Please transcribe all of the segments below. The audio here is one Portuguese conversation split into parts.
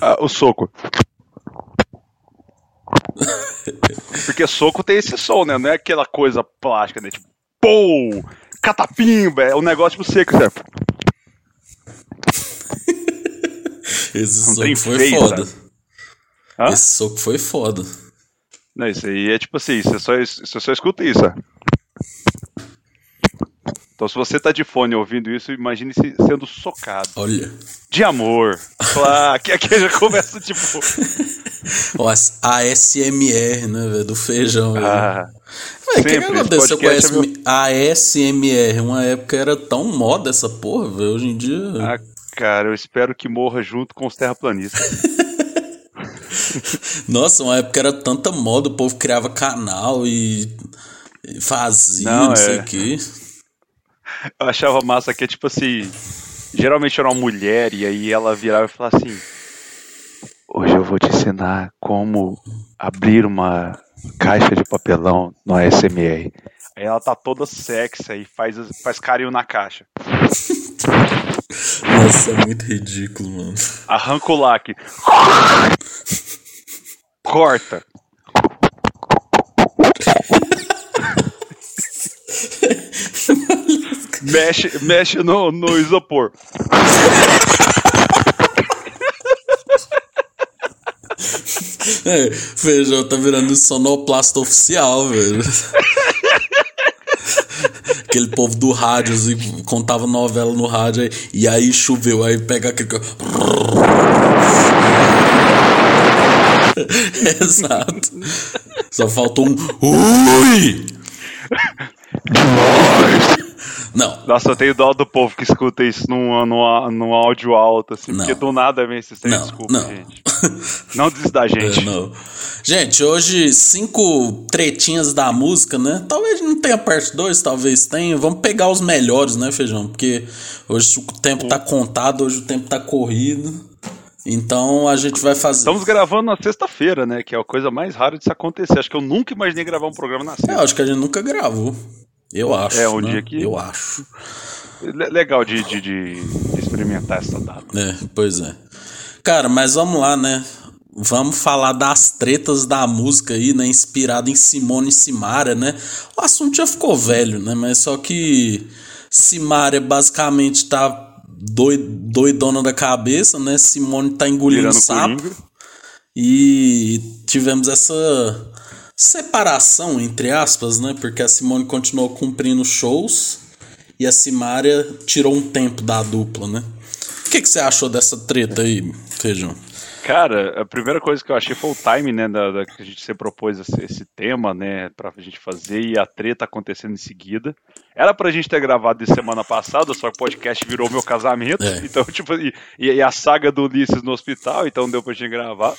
Ah, o soco. Porque soco tem esse som, né? Não é aquela coisa plástica, né? Tipo, pô! Catapimba! É um negócio tipo seco, certo? Esse soco foi foda. Esse soco foi foda. Não, isso aí é tipo assim, você só, você só escuta isso, ó. Então se você tá de fone ouvindo isso, imagine se sendo socado. Olha. De amor. Claro, aqui, aqui já começa tipo. As ASMR, né, velho? Do feijão. Ah, o que, que aconteceu com podcast a é SM ASMR? Uma época era tão moda essa porra, velho. Hoje em dia. ah, cara, eu espero que morra junto com os terraplanistas. Nossa, uma época era tanta moda, o povo criava canal e fazia, não, Não, sei é. o quê. Eu achava massa que é tipo assim. Geralmente era uma mulher e aí ela virava e falava assim: Hoje eu vou te ensinar como abrir uma caixa de papelão no ASMR. Aí ela tá toda sexy e faz, faz carinho na caixa. Nossa, é muito ridículo, mano. Arranca o lacre. Corta. mexe mexe no, no isopor. É, feijão tá virando sonoplasta oficial, velho. Aquele povo do rádio, assim, contava novela no rádio, aí- e aí choveu, aí pega aquele. Exato. Só faltou um. Ui! Não, Nossa, eu tenho dó do povo que escuta isso num, num, num áudio alto, assim, Não. porque do nada vem esse não, desculpa, não. gente. Não desista da gente. É, não. Gente, hoje cinco tretinhas da música, né? Talvez não tenha parte 2, talvez tenha. Vamos pegar os melhores, né, Feijão? Porque hoje o tempo tá contado, hoje o tempo tá corrido. Então a gente vai fazer. Estamos gravando na sexta-feira, né? Que é a coisa mais rara de se acontecer. Acho que eu nunca imaginei gravar um programa na Eu sexta. acho que a gente nunca gravou. Eu acho. É, um né? dia que- Eu acho. Le- Legal de, de, de experimentar essa data. É, pois é. Cara, mas vamos lá, né? Vamos falar das tretas da música aí, né? Inspirada em Simone e Simaria, né? O assunto já ficou velho, né? Mas só que Simaria basicamente tá doi- doidona da cabeça, né? Simone tá engolindo Virando sapo. E tivemos essa separação, entre aspas, né? Porque a Simone continuou cumprindo shows e a Simária tirou um tempo da dupla, né? O que, que você achou dessa treta aí, Feijão? Cara, a primeira coisa que eu achei foi o time, né, da, da- que a gente se propôs esse, esse tema, né, pra gente fazer e a treta acontecendo em seguida. Era pra gente ter gravado isso semana passada, só que o podcast virou meu casamento, É. então, tipo, e, e a saga do Ulisses no hospital, então deu pra gente gravar.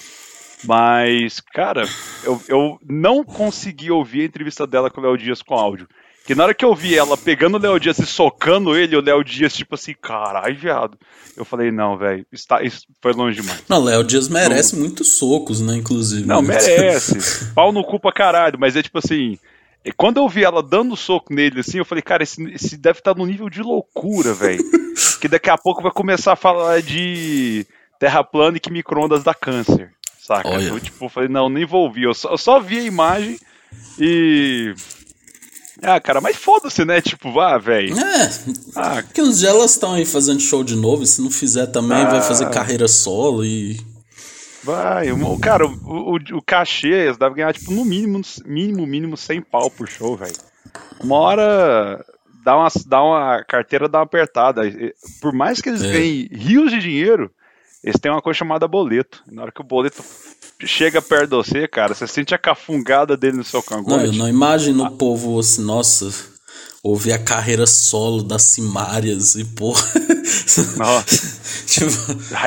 Mas, cara, eu, eu não consegui ouvir a entrevista dela com o Léo Dias com áudio. Que na hora que eu vi ela pegando o Léo Dias e socando ele, o Léo Dias, tipo assim, caralho, viado. Eu falei, não, velho, isso, tá- isso foi longe demais. Não, Léo Dias merece muitos socos, né? Inclusive. Não, merece. Pau no cu pra caralho, mas é tipo assim. e Quando eu vi ela dando soco nele assim, eu falei, cara, esse, esse deve estar no nível de loucura, velho. que daqui a pouco vai começar a falar de terra plana e que micro-ondas dá câncer. Saca? Olha. Eu, tipo, falei, não, nem vou ouvir. Eu só, eu só vi a imagem e. Ah, cara, mas foda-se, né? Tipo, vá, velho. É, Ah, que uns dias elas estão aí fazendo show de novo, e se não fizer também, vai Ah. fazer carreira solo e. vai. O, cara, o, o, o cachê, eles devem ganhar, tipo, no mínimo, mínimo, mínimo 100 pau por show, velho. Uma hora dá uma, dá uma carteira dá uma apertada. Por mais que eles É. ganhem rios de dinheiro, eles têm uma coisa chamada boleto. Na hora que o boleto chega perto de você, cara, você sente a cafungada dele no seu Não, eu cangote. não imagino o povo assim, nossa, ouvir a carreira solo das Simárias e porra. Nossa, tipo,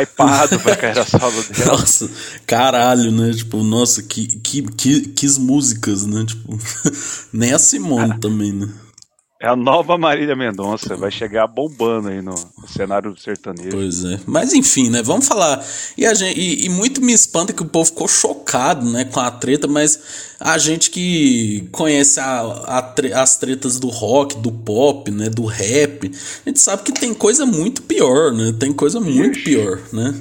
hypado pra carreira solo dela. nossa, caralho, né? Tipo, nossa, que, que, que, que músicas, né? Tipo, nem a Simone também, né? É a nova Marília Mendonça, vai chegar bombando aí no, cenário sertanejo. Pois é. Mas enfim, né? Vamos falar. E, gente, e, e, muito me espanta que o povo ficou chocado, né, com a treta, mas a gente que conhece a, a, as tretas do rock, do pop, né, do rap, a gente sabe que tem coisa muito pior, né? Tem coisa muito Ixi. pior, né?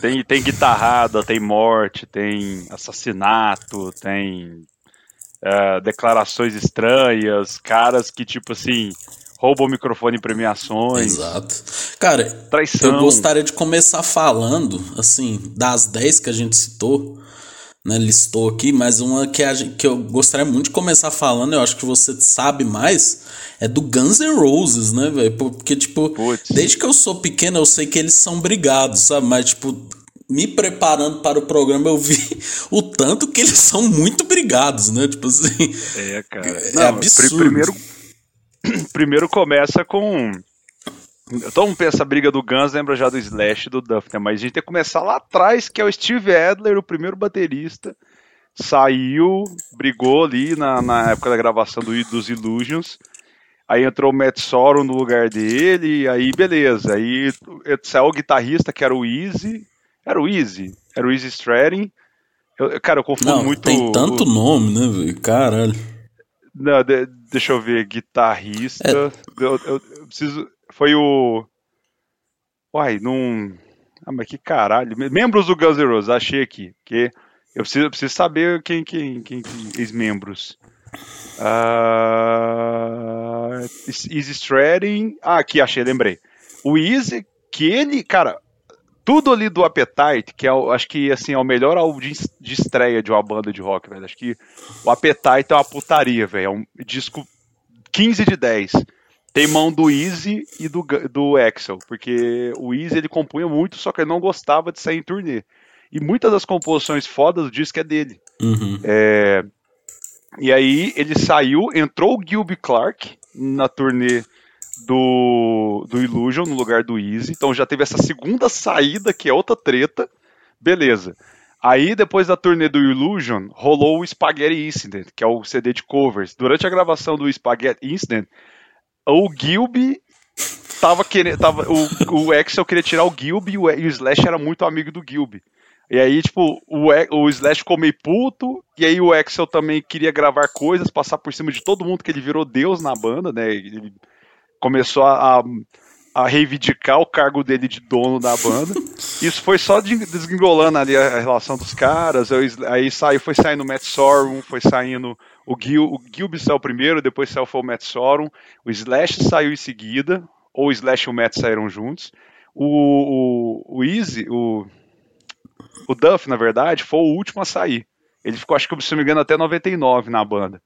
Tem, tem guitarrada, tem morte, tem assassinato, tem uh, declarações estranhas, caras que, tipo assim, roubam o microfone em premiações. Exato. Cara, Traição. eu gostaria de começar falando, assim, das 10 que a gente citou, né, listou aqui, mas uma que, a gente, que eu gostaria muito de começar falando, eu acho que você sabe mais, é do Guns N' Roses, né, velho? Porque, tipo, Puts. desde que eu sou pequeno, eu sei que eles são brigados, sabe? Mas, tipo, me preparando para o programa, eu vi o tanto que eles são muito brigados, né? Tipo assim. É, cara. É Não, absurdo. Primeiro, primeiro começa com. Todo mundo pensa a briga do Guns, lembra já do Slash e do Duff, né? Mas a gente tem que começar lá atrás, que é o Steve Adler, o primeiro baterista. Saiu, brigou ali na, na época da gravação do, dos Illusions. Aí entrou o Matt Sorum no lugar dele, aí beleza. Aí saiu o guitarrista, que era o Easy, era o Easy. Era o Easy Strading. Eu, cara, eu confundo Não, muito. Tem tanto nome, né, velho? Caralho. Não, de, deixa eu ver. Guitarrista. É. Eu, eu, eu, preciso. Foi o. Uai, não. Ah, mas que caralho. Membros do Guns N' Roses, achei aqui. Que eu preciso, eu preciso saber quem, quem, quem, quem ex-membros. Uh, Easy Strading. Ah, aqui, achei, lembrei. O Easy, que ele, cara, tudo ali do Appetite, que é, acho que assim, é o melhor álbum de, de estreia de uma banda de rock, velho. Acho que o Appetite é uma putaria, velho. É um disco 15 de 10. Tem mão do Easy e do, do Axel, porque o Easy ele compunha muito, só que ele não gostava de sair em turnê. E muitas das composições fodas do disco é dele. Uhum. É, e aí ele saiu, entrou o Gilby Clark na turnê do, do Illusion no lugar do Easy. Então já teve essa segunda saída, que é outra treta. Beleza. Aí, depois da turnê do Illusion, rolou o Spaghetti Incident, que é o CD de covers. Durante a gravação do Spaghetti Incident, o Gilby tava querendo. Tava, o, o Axel queria tirar o Gilby e o, Slash era muito amigo do Gilby. E aí, tipo, o, o Slash ficou meio puto, e aí o Axel também queria gravar coisas, passar por cima de todo mundo, que ele virou Deus na banda, né? Ele começou a, a reivindicar o cargo dele de dono da banda. Isso foi só desgringolando ali a relação dos caras. Aí saiu, foi saindo o Matt Sorum, foi saindo o Gil, o Gilby saiu primeiro, depois saiu foi o Matt Sorum. O Slash saiu em seguida, ou o Slash e o Matt saíram juntos. O, o, o Easy, o, o Duff, na verdade, foi o último a sair. Ele ficou, acho que, se não me engano, até 99 na banda.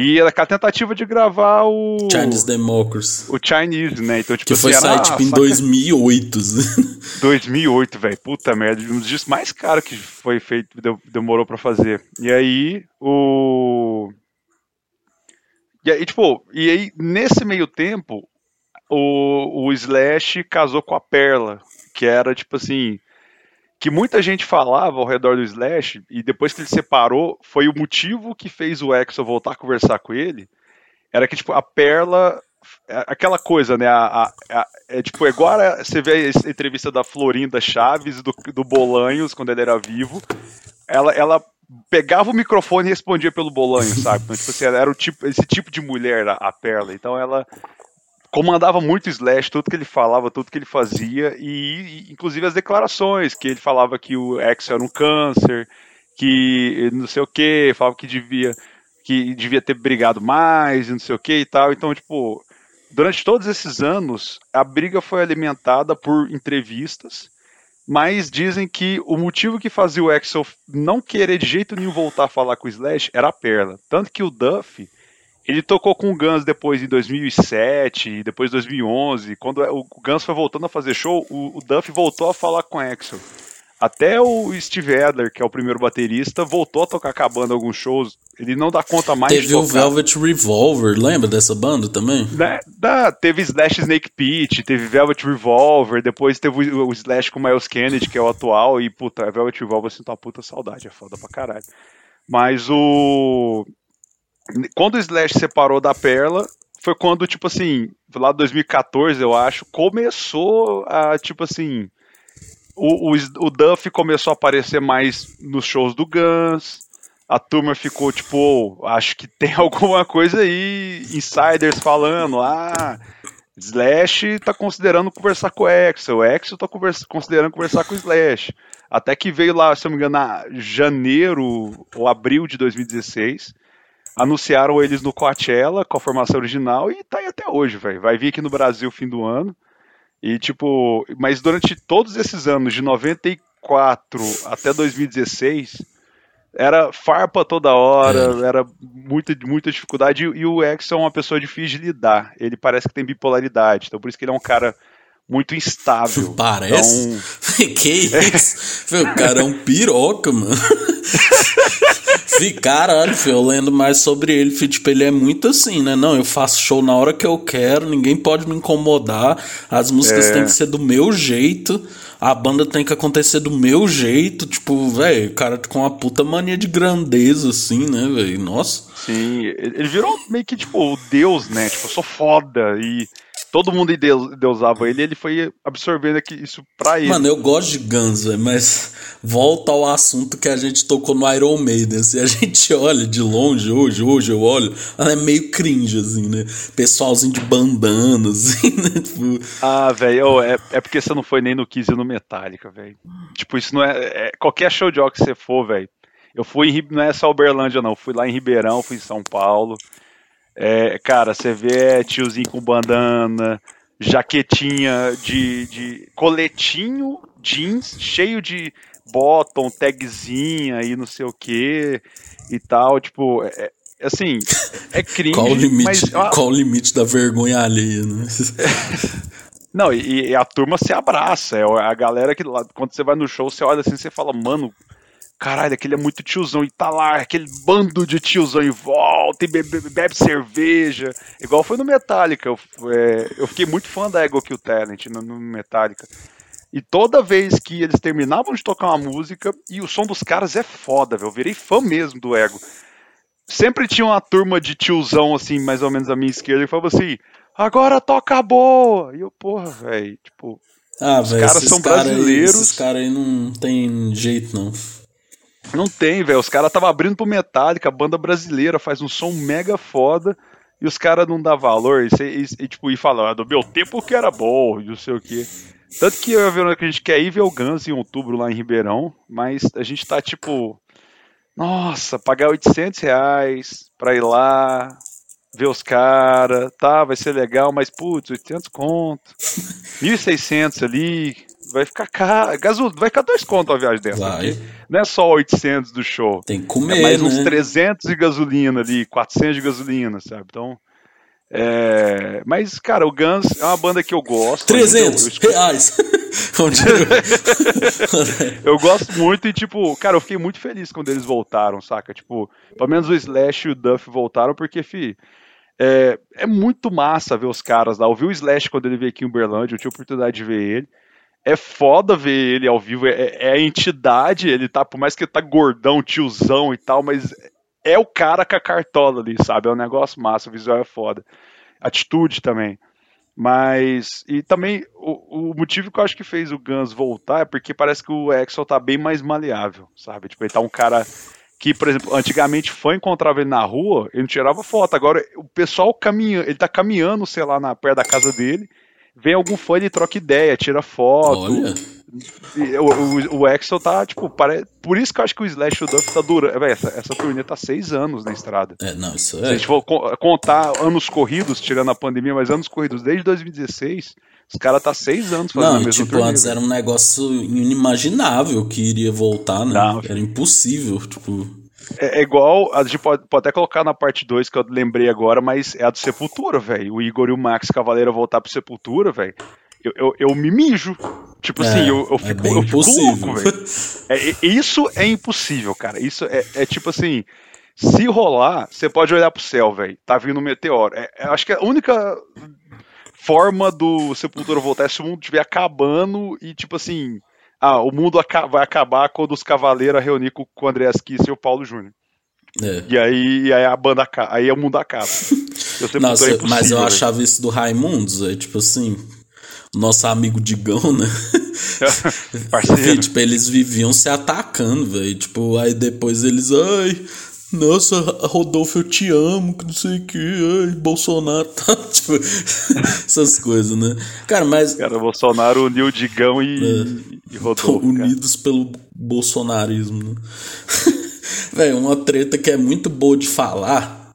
E era a tentativa de gravar o. Chinese Democracy. O Chinese, né? Então, tipo, que foi assim, sair, tipo, em 2008. 2008, velho. Puta merda. Um dos discos mais caros que foi feito, demorou para fazer. E aí, o. E aí, tipo, e aí, nesse meio tempo, o, o Slash casou com a Perla, que era, tipo assim, que muita gente falava ao redor do Slash, e depois que ele separou, foi o motivo que fez o Axel voltar a conversar com ele, era que, tipo, a Perla, é aquela coisa, né, a, a, a é tipo, é igual a, você vê a entrevista da Florinda Chaves, do, do Bolanhos, quando ele era vivo, ela, ela pegava o microfone e respondia pelo Bolanho, sabe? Então, tipo assim, ela era o tipo, esse tipo de mulher, a, a Perla, então ela comandava muito Slash, tudo que ele falava, tudo que ele fazia, e inclusive as declarações, que ele falava que o X era um câncer, que não sei o que, falava que devia, que devia ter brigado mais, não sei o que e tal. Então, tipo, durante todos esses anos, a briga foi alimentada por entrevistas, mas dizem que o motivo que fazia o Axel não querer de jeito nenhum voltar a falar com o Slash era a perna. Tanto que o Duff ele tocou com o Guns depois em 2007, depois em 2011. Quando o Guns foi voltando a fazer show, o, o Duff voltou a falar com o Axel. Até o Steve Adler, que é o primeiro baterista, voltou a tocar com a banda alguns shows. Ele não dá conta mais Teve o Velvet Revolver, lembra dessa banda também? Da, da, teve Slash Snake Pit, teve Velvet Revolver, depois teve o, o, Slash com o Miles Kennedy, que é o atual, e puta, Velvet Revolver eu sinto uma puta saudade, é foda pra caralho. Mas o. Quando o Slash separou da Perla, foi quando, tipo assim, lá 2014, eu acho, começou a, tipo assim, o, o, o Duff começou a aparecer mais nos shows do Guns, a turma ficou tipo, oh, acho que tem alguma coisa aí, insiders falando, ah, Slash tá considerando conversar com o Axel, o Axel tá conversa, considerando conversar com o Slash. Até que veio lá, se eu não me engano, janeiro ou abril de 2016. Anunciaram eles no Coachella com a formação original e tá aí até hoje, velho. Vai vir aqui no Brasil fim do ano. E tipo, mas durante todos esses anos, de 94 até 2016, era farpa toda hora, é. era muita, muita dificuldade. E, o Exo é uma pessoa difícil de lidar. Ele parece que tem bipolaridade, então por isso que ele é um cara muito instável. Parece? Então... que isso? É. o cara é um piroca, mano. Fih, caralho, filho, eu lendo mais sobre ele, filho, tipo, ele é muito assim, né? Não, eu faço show na hora que eu quero, ninguém pode me incomodar, as músicas é. têm que ser do meu jeito, a banda tem que acontecer do meu jeito, tipo, velho, o cara com uma puta mania de grandeza, assim, né, velho? Nossa. Sim, ele virou meio que, tipo, o deus, né? Tipo, eu sou foda e todo mundo deusava ele, ele foi absorvendo isso pra ele. Mano, eu gosto de Guns, mas volta ao assunto que a gente tocou no Iron Maiden. Se a gente olha de longe hoje, hoje eu olho, ela é meio cringe, assim, né? Pessoalzinho de bandana, assim, né? Tipo... Ah, velho, é, é porque você não foi nem no Kiss e no Metallica, velho. Tipo, isso não é, é. Qualquer show de rock que você for, velho. Eu fui em. Não é só Uberlândia, não. Eu fui lá em Ribeirão, fui em São Paulo. É, cara, você vê tiozinho com bandana, jaquetinha de, de coletinho jeans, cheio de bottom, tagzinha e não sei o que e tal, tipo, é, é assim, é crime. qual o limite, mas, qual o limite da vergonha alheia, né? Não, e, e, a turma se abraça, é a galera que lá, quando você vai no show, você olha assim, você fala, mano, caralho, aquele é muito tiozão e tá lá, aquele bando de tiozão em volta e bebe, bebe cerveja. Igual foi no Metallica. Eu, é, eu fiquei muito fã da Ego Kill Talent no, no, Metallica. E toda vez que eles terminavam de tocar uma música, e o som dos caras é foda, velho. Eu virei fã mesmo do Ego. Sempre tinha uma turma de tiozão, assim, mais ou menos à minha esquerda, que falava assim: agora toca boa! E eu, porra, velho, tipo. Ah, os caras são cara brasileiros. Aí, esses caras aí não tem jeito, não. Não tem, velho. Os caras estavam abrindo pro Metallica, a banda brasileira faz um som mega foda e os caras não dão valor e, e, e, tipo, e falam, ah, do meu tempo que era bom, não sei o que. Tanto que eu e a a gente quer ir ver o Guns em outubro lá em Ribeirão, mas a gente tá tipo, nossa, pagar 800 reais pra ir lá, ver os caras, tá, vai ser legal, mas putz, 800 conto, 1.600 ali, vai ficar caro. Gasol... Vai ficar dois contos a viagem dessa. Vai. Não é só 800 do show. Tem que comer, é mais né? uns 300 de gasolina ali, 400 de gasolina, sabe? Então. É... Mas, cara, o Guns é uma banda que eu gosto. 300 eu, eu reais. eu gosto muito e, tipo, cara, eu fiquei muito feliz quando eles voltaram, saca? Tipo, pelo menos o Slash e o Duff voltaram, porque, fi, é, é muito massa ver os caras lá. Eu vi o Slash quando ele veio aqui em Uberlândia, eu tive a oportunidade de ver ele é foda ver ele ao vivo, é, é, a entidade, ele tá, por mais que ele tá gordão, tiozão e tal, mas é o cara com a cartola ali, sabe? É um negócio massa, o visual é foda. Atitude também. Mas, e também, o, o motivo que eu acho que fez o Guns voltar é porque parece que o Axel tá bem mais maleável, sabe? Tipo, ele tá um cara que, por exemplo, antigamente fã encontrava ele na rua, ele não tirava foto. Agora, o pessoal caminha, ele tá caminhando, sei lá, na, perto da casa dele, vem algum fã, ele troca ideia, tira foto. Olha. O, o, o Axel tá, tipo, pare... por isso que eu acho que o Slash e o Duff tá durando. Essa, essa turnê tá seis anos na estrada. É, não, isso é. Se a gente for contar anos corridos, tirando a pandemia, mas anos corridos desde 2016, os caras tá seis anos fazendo Não, a mesma tipo, turnê, antes era um negócio inimaginável que iria voltar, né? Não, era impossível, tipo. É, é, igual, a gente pode, pode até colocar na parte 2 que eu lembrei agora, mas é a do Sepultura, velho. O Igor e o Max Cavaleiro voltar pro Sepultura, velho. Eu, eu, eu, me mijo. Tipo assim, é, assim, eu, eu é fico, é eu fico louco, velho. É, isso é impossível, cara. Isso é, é tipo assim. Se rolar, você pode olhar pro céu, velho. Tá vindo um meteoro. É, acho que a única forma do Sepultura voltar é se o mundo estiver acabando e, tipo assim, ah, o mundo vai acabar quando os cavaleiros reunir com, o André Kiss e o Paulo Júnior. É. E aí, e aí a banda aí o mundo acaba. Eu Nossa, é mas eu achava isso do Raimundos, é tipo assim, nosso amigo Digão, né? Parceiro. tipo, eles viviam se atacando, velho. Tipo, aí depois eles, ai, nossa, Rodolfo, eu te amo, que não sei o que, ai, Bolsonaro, tá, tipo, essas coisas, né? Cara, mas. Cara, Bolsonaro uniu o Digão e, é, e Rodolfo. Unidos cara. pelo bolsonarismo, né? Velho, uma treta que é muito boa de falar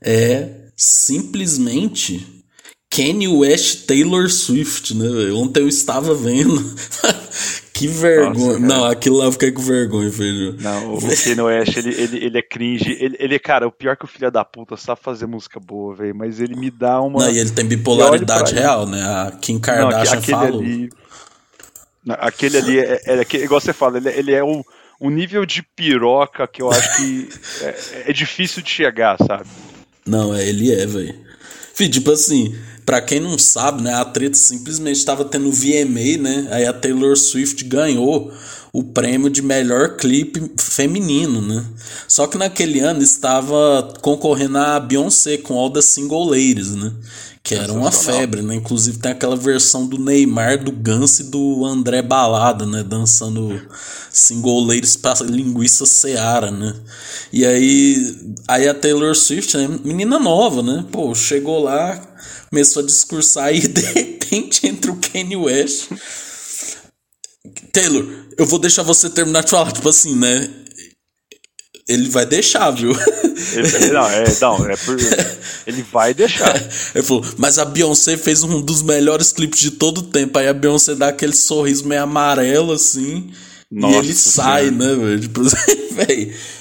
é simplesmente Kanye West Taylor Swift, né? Ontem eu estava vendo. Que vergonha. Nossa, não, aquilo lá eu fiquei com vergonha, velho. Não, o Kanye West, ele, ele, ele é cringe. Ele, ele, cara, o pior que o filho da puta sabe fazer música boa, velho. Mas ele me dá uma. Não, e ele tem bipolaridade real, né? A Kim Kardashian não, falou. Ali, aquele ali, é, é, é, igual você fala, ele, ele é um, um nível de piroca que eu acho que é, é difícil de chegar, sabe? Não, é, ele é, velho. Tipo assim, Pra quem não sabe, né, a treta simplesmente estava tendo VMA, né? Aí a Taylor Swift ganhou o prêmio de melhor clipe feminino, né? Só que naquele ano estava concorrendo a Beyoncé com All the Single Ladies, né? Que era uma febre, né? Inclusive tem aquela versão do Neymar, do Gans e do André Balada, né? Dançando single ladies pra linguiça seara, né? E aí, aí a Taylor Swift, né? Menina nova, né? Pô, chegou lá, começou a discursar e de repente entra o Kanye West. Taylor, eu vou deixar você terminar de falar, tipo assim, né? Ele vai deixar, viu? Ele, não, é, não, é por, ele vai deixar. Ele falou, mas a Beyoncé fez um dos melhores clipes de todo o tempo. Aí a Beyoncé dá aquele sorriso meio amarelo, assim. Nossa, e ele sai, né, velho? Tipo.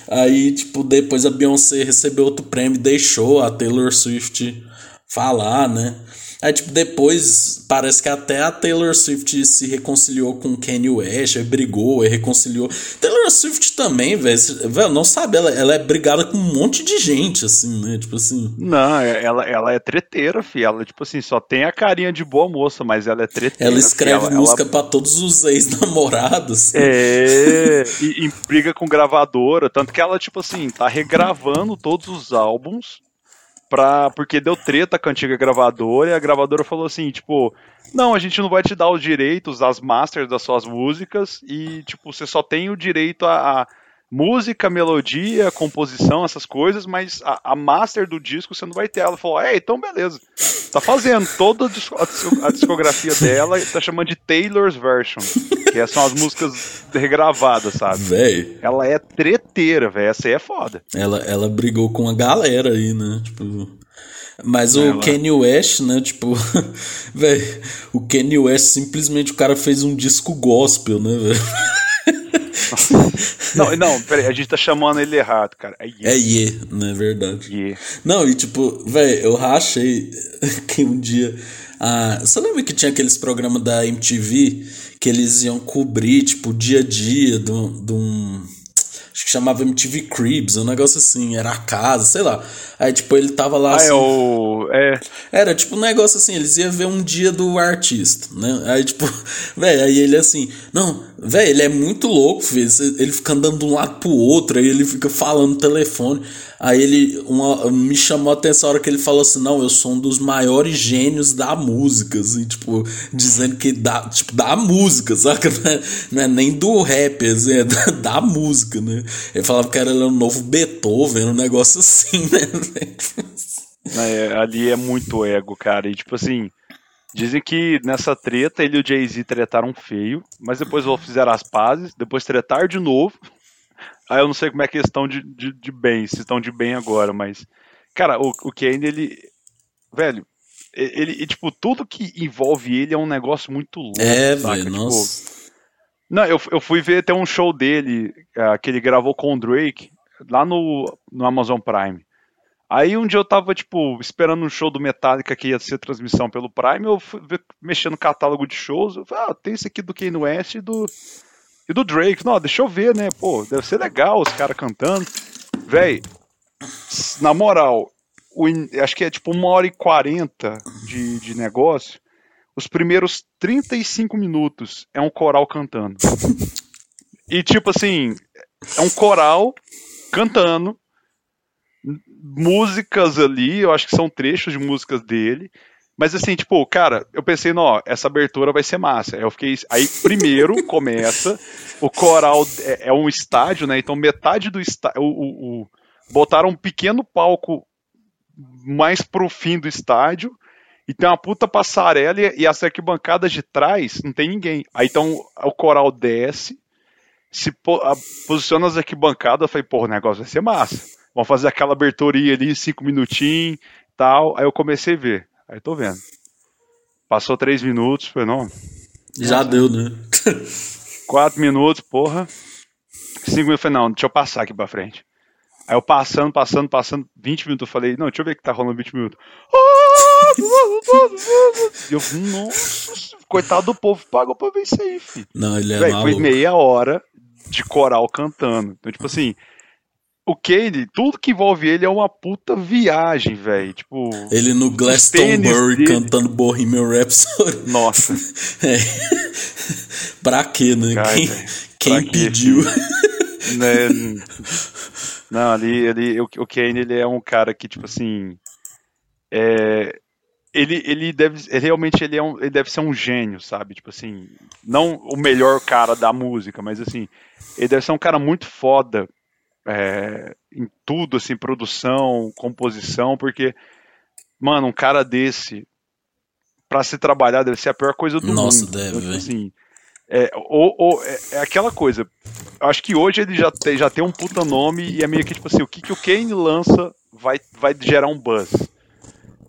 Aí, tipo, depois a Beyoncé recebeu outro prêmio e deixou a Taylor Swift falar, né? Aí, tipo, depois parece que até a Taylor Swift se reconciliou com Kanye West, aí brigou, aí reconciliou. Taylor Swift também, velho, não sabe, ela, ela é brigada com um monte de gente, assim, né? Tipo assim. Não, é, ela, ela é treteira, filho. Ela, tipo assim, só tem a carinha de boa moça, mas ela é treteira. Ela escreve ela, música ela... para todos os ex-namorados. É, e, e briga com gravadora, tanto que ela, tipo assim, tá regravando todos os álbuns pra, porque deu treta com a antiga gravadora e a gravadora falou assim, tipo, não, a gente não vai te dar os direitos, as masters das suas músicas e, tipo, você só tem o direito a, a música, melodia, composição, essas coisas, mas a, a, master do disco você não vai ter. Ela falou, é, então beleza. Tá fazendo toda a discografia dela, tá chamando de Taylor's Version, que são as músicas regravadas, sabe? Véi. Ela é treteira, velho, essa aí é foda. Ela, ela brigou com a galera aí, né? Tipo... Mas o Kanye West, né? Tipo, velho, o Kanye West simplesmente o cara fez um disco gospel, né, velho? não, não, peraí, a gente tá chamando ele errado, cara. É Ye. É não é verdade? Ye. Não, e tipo, velho, eu rachei que um dia. Ah, você lembra que tinha aqueles programas da MTV que eles iam cobrir, tipo, o dia a dia de um acho que chamava MTV Cribs, um negócio assim, era a casa, sei lá. Aí, tipo, ele tava lá ah, assim. É, o... é. Era tipo um negócio assim, eles iam ver um dia do artista, né? Aí, tipo, velho, aí ele assim, não, velho, ele é muito louco, filho. Ele fica andando de um lado pro outro, aí ele fica falando no telefone. Aí ele uma, me chamou a atenção a hora que ele falou assim: não, eu sou um dos maiores gênios da música, assim, tipo, dizendo que dá, tipo, da música, saca? Não é, não é nem do rap, assim, é da, da, música, né? Ele falava que era o novo Beethoven, um negócio assim, né? É, ali é muito ego, cara. E tipo assim, dizem que nessa treta ele e o Jay-Z tretaram feio, mas depois fizeram as pazes, depois tretaram de novo. Aí eu não sei como é que eles estão de, de, de bem, se estão de bem agora, mas. Cara, o, o Kane, ele. Velho, ele, tipo, tudo que envolve ele é um negócio muito louco. É, velho, tipo, nossa. Não, eu, eu fui ver até um show dele, uh, que ele gravou com o Drake, lá no, no Amazon Prime. Aí um dia eu tava, tipo, esperando um show do Metallica que ia ser transmissão pelo Prime, eu fui mexendo no catálogo de shows, eu falei, ah, tem esse aqui do Kanye West e do, e do Drake, não, deixa eu ver, né? Pô, deve ser legal os caras cantando. Véi, na moral, o, acho que é tipo uma hora e quarenta de, de negócio. Os primeiros 35 minutos é um coral cantando. E tipo assim, é um coral cantando músicas ali, eu acho que são trechos de músicas dele. Mas assim, tipo, cara, eu pensei, não, essa abertura vai ser massa. Aí eu fiquei. Aí primeiro começa, o coral é, é um estádio, né? Então metade do estádio. O, o, botaram um pequeno palco mais pro fim do estádio. E tem uma puta passarela e, e as arquibancadas de trás não tem ninguém. Aí então o coral desce, se po, a, posiciona as arquibancadas, eu falei, porra, o negócio vai ser massa. Vamos fazer aquela aberturinha ali, cinco minutinhos tal. Aí eu comecei a ver. Aí tô vendo. Passou três minutos, foi não. Já Nossa, deu, né? quatro minutos, porra. Cinco minutos, falei, não, deixa eu passar aqui pra frente. Aí eu passando, passando, passando, 20 minutos, eu falei, não, deixa eu ver o que tá rolando 20 minutos. E eu, nossa, coitado do povo, pagou pra ver isso aí, filho. Não, ele é Véi, Foi meia hora de coral cantando. Então, tipo assim, o Kane, tudo que envolve ele é uma puta viagem, velho. Tipo. Ele no Glastonbury cantando Bohemian Rhapsody. Nossa. É. pra quê, né? Ai, quem, quem pediu? né? Não, ali, ali o, o Kane ele é um cara que, tipo assim. É, ele, ele deve. Ele, realmente ele, é um, ele deve ser um gênio, sabe? Tipo assim. Não o melhor cara da música, mas assim. Ele deve ser um cara muito foda é, em tudo, assim, produção, composição, porque, mano, um cara desse, para se trabalhar, deve ser a pior coisa do Nossa, mundo. deve, então, assim, é, ou, ou é, é, aquela coisa. Acho que hoje ele já tem, já tem um puta nome e é meio que tipo assim, o que, que o Kane lança vai, vai gerar um buzz.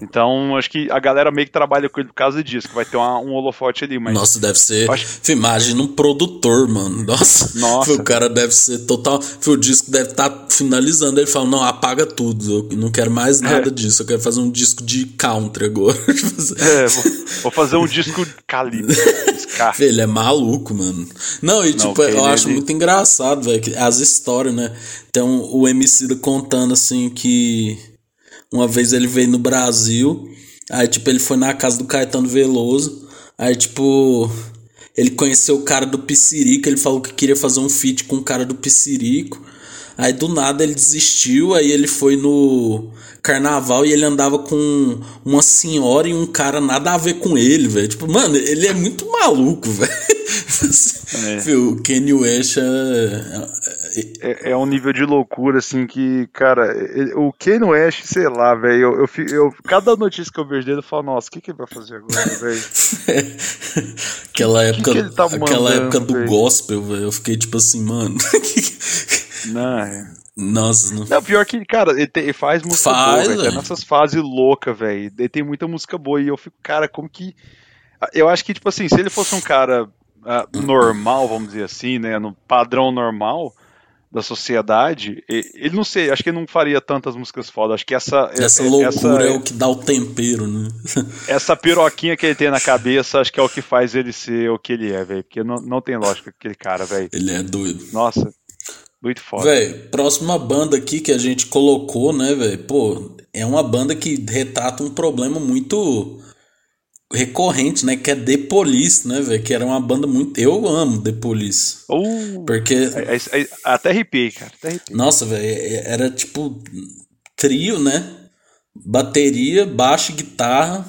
Então, acho que a galera meio que trabalha com ele por causa disso, que vai ter uma, um holofote ali. Mas Nossa, deve ser. Acho... Imagina um produtor, mano. Nossa. Nossa. O cara deve ser total. O disco deve estar tá finalizando. Ele fala: Não, apaga tudo. Eu não quero mais nada é. disso. Eu quero fazer um disco de country agora. é, vou, vou, fazer um disco calibre. ele é maluco, mano. Não, e tipo, não, eu ele, acho ele... muito engraçado, velho. As histórias, né? Tem um, o MC contando assim que uma vez ele veio no Brasil, aí tipo ele foi na casa do Caetano Veloso, aí tipo ele conheceu o cara do Piscirico, ele falou que queria fazer um feat com o cara do Piscirico. Aí do nada ele desistiu, aí ele foi no carnaval e ele andava com uma senhora e um cara nada a ver com ele, velho. Tipo, mano, ele é muito maluco, velho. É. O Kanye West é... é... é... um nível de loucura, assim, que, cara, o Kanye West, sei lá, velho, eu, eu, eu, cada notícia que eu vejo dele, eu falo, nossa, o que, que ele vai fazer agora, velho? aquela época, que que tá aquela época do véio? gospel, velho, eu fiquei tipo assim, mano... Não, é. Nossa, não. não. pior que, cara, ele, te, ele faz música faz, boa, velho. Nessas fases loucas, velho. Ele tem muita música boa e eu fico, cara, como que. Eu acho que, tipo assim, se ele fosse um cara uh, normal, vamos dizer assim, né? No padrão normal da sociedade, ele não sei, acho que ele não faria tantas músicas fodas. Acho que essa. Essa loucura essa, é o que dá o tempero, né? essa piroquinha que ele tem na cabeça, acho que é o que faz ele ser o que ele é, velho. Porque não, não tem lógica aquele cara, velho. Ele é doido. Nossa. Muito foda. Véi, próxima banda aqui que a gente colocou, né, velho? Pô, é uma banda que retrata um problema muito recorrente, né? Que é The Police, né, velho? Que era uma banda muito. Eu amo The Police. Uh, porque. É, é, é, até arrepiei, cara. Até arrepiei. Nossa, velho. É, era tipo. Trio, né? Bateria, baixo e guitarra.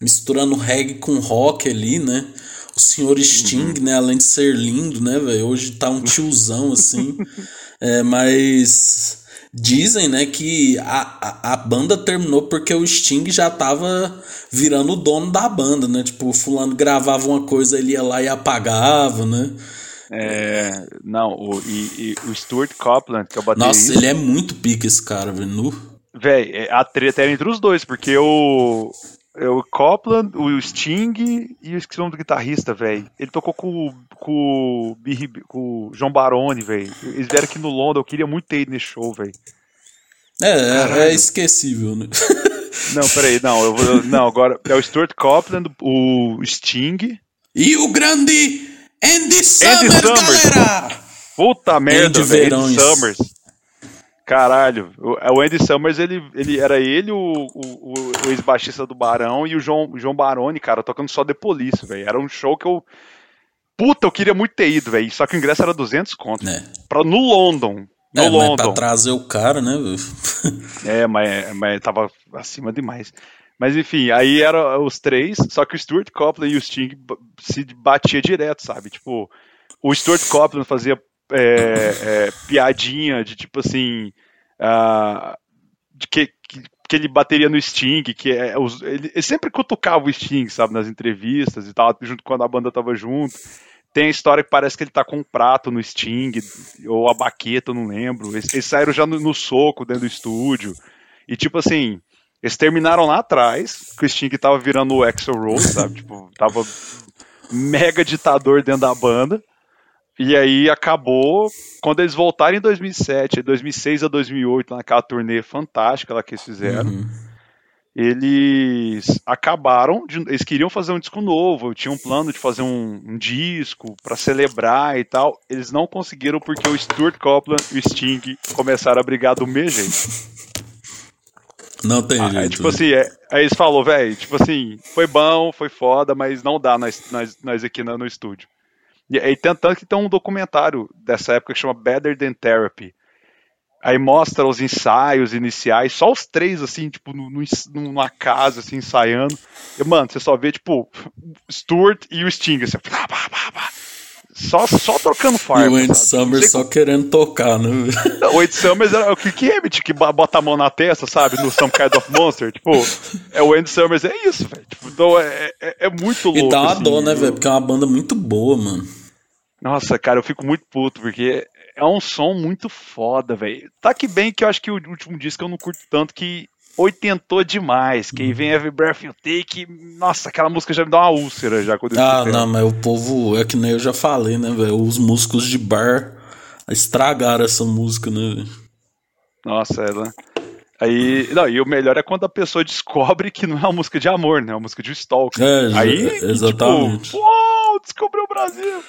Misturando reggae com rock ali, né? o senhor Sting, uhum. né? Além de ser lindo, né, velho? Hoje tá um tiozão, assim. é, mas dizem, né, que a, a, a, banda terminou porque o Sting já tava virando o dono da banda, né? Tipo, o fulano gravava uma coisa, ele ia lá e apagava, né? É, não, o, e, e o Stuart Copeland, que é o baterista... Nossa, ele é muito pica esse cara, velho. Véi, é, a treta era entre os dois, porque o, é o Copland, o Sting e o esqueci o nome do guitarrista, velho. Ele tocou com, com, com o João Baroni, velho. Eles vieram aqui no Londres, eu queria muito ter ido nesse show, velho. É, é, é, esquecível, né? Não, peraí, não, eu vou, não, agora é o Stuart Copeland, o Sting. E o grande Andy Summers, Andy Summers. galera! Puta merda, velho, Andy Summers. Caralho, o Andy Summers, ele, ele era ele, o, o, o ex-baixista do Barão, e o João, João Baroni, cara, tocando só The Police, velho. Era um show que eu. Puta, eu queria muito ter ido, velho. Só que o ingresso era 200 conto. É. Pra, no London. No é, London. mas pra trazer o cara, né? é, mas, mas tava acima demais. Mas enfim, aí eram os três, só que o Stuart Copeland e o Sting se batia direto, sabe? Tipo, o Stuart Copeland fazia é, é, piadinha de tipo assim. Uh, de que, que, que, ele bateria no Sting, que é, os, ele, ele, sempre cutucava o Sting, sabe, nas entrevistas e tal, junto quando a banda tava junto. Tem a história que parece que ele tá com um prato no Sting, ou a baqueta, não lembro. Eles, eles saíram já no, no soco dentro do estúdio. E tipo assim, eles terminaram lá atrás, que o Sting tava virando o Axel Rose, sabe? tipo, tava mega ditador dentro da banda. E aí acabou, quando eles voltaram em 2007, 2006 a 2008, naquela turnê fantástica lá que eles fizeram, uhum. eles acabaram, de, eles queriam fazer um disco novo, tinham um plano de fazer um, um disco para celebrar e tal, eles não conseguiram porque o Stuart Copeland e o Sting começaram a brigar do mesmo jeito. Não tem ah, jeito. tipo assim, é, aí eles falou, velho, tipo assim, foi bom, foi foda, mas não dá nós, nós, nós aqui no, no estúdio. E, e tanto que tem um documentário dessa época que chama Better Than Therapy. Aí mostra os ensaios iniciais, só os três, assim, tipo, no, no, numa casa, assim, ensaiando. E, mano, você só vê, tipo, Stuart e o Sting, assim, pá, pá, pá, só, só trocando farpa. E o Andy Summers só querendo tocar, né? o Andy Summers era o Kirk Hammett que bota a mão na testa, sabe? No Some Kind of Monster. Tipo, é o Andy Summers, é isso, velho. Tipo, então é, é, é, muito louco. E dá uma assim, dor, né, velho? Porque é uma banda muito boa, mano. Nossa, cara, eu fico muito puto, porque é um som muito foda, velho. Tá que bem que eu acho que o último disco eu não curto tanto que oitentou demais. Quem vem Every Breath You Take, nossa, aquela música já me dá uma úlcera já quando eu Ah, não, mas o povo, é que nem eu já falei, né, velho? Os músicos de bar estragaram essa música, né, Nossa, ela. Aí, não, e o melhor é quando a pessoa descobre que não é uma música de amor, né? É uma música de stalker. É, Aí, exatamente. Tipo, uou, descobriu o Brasil!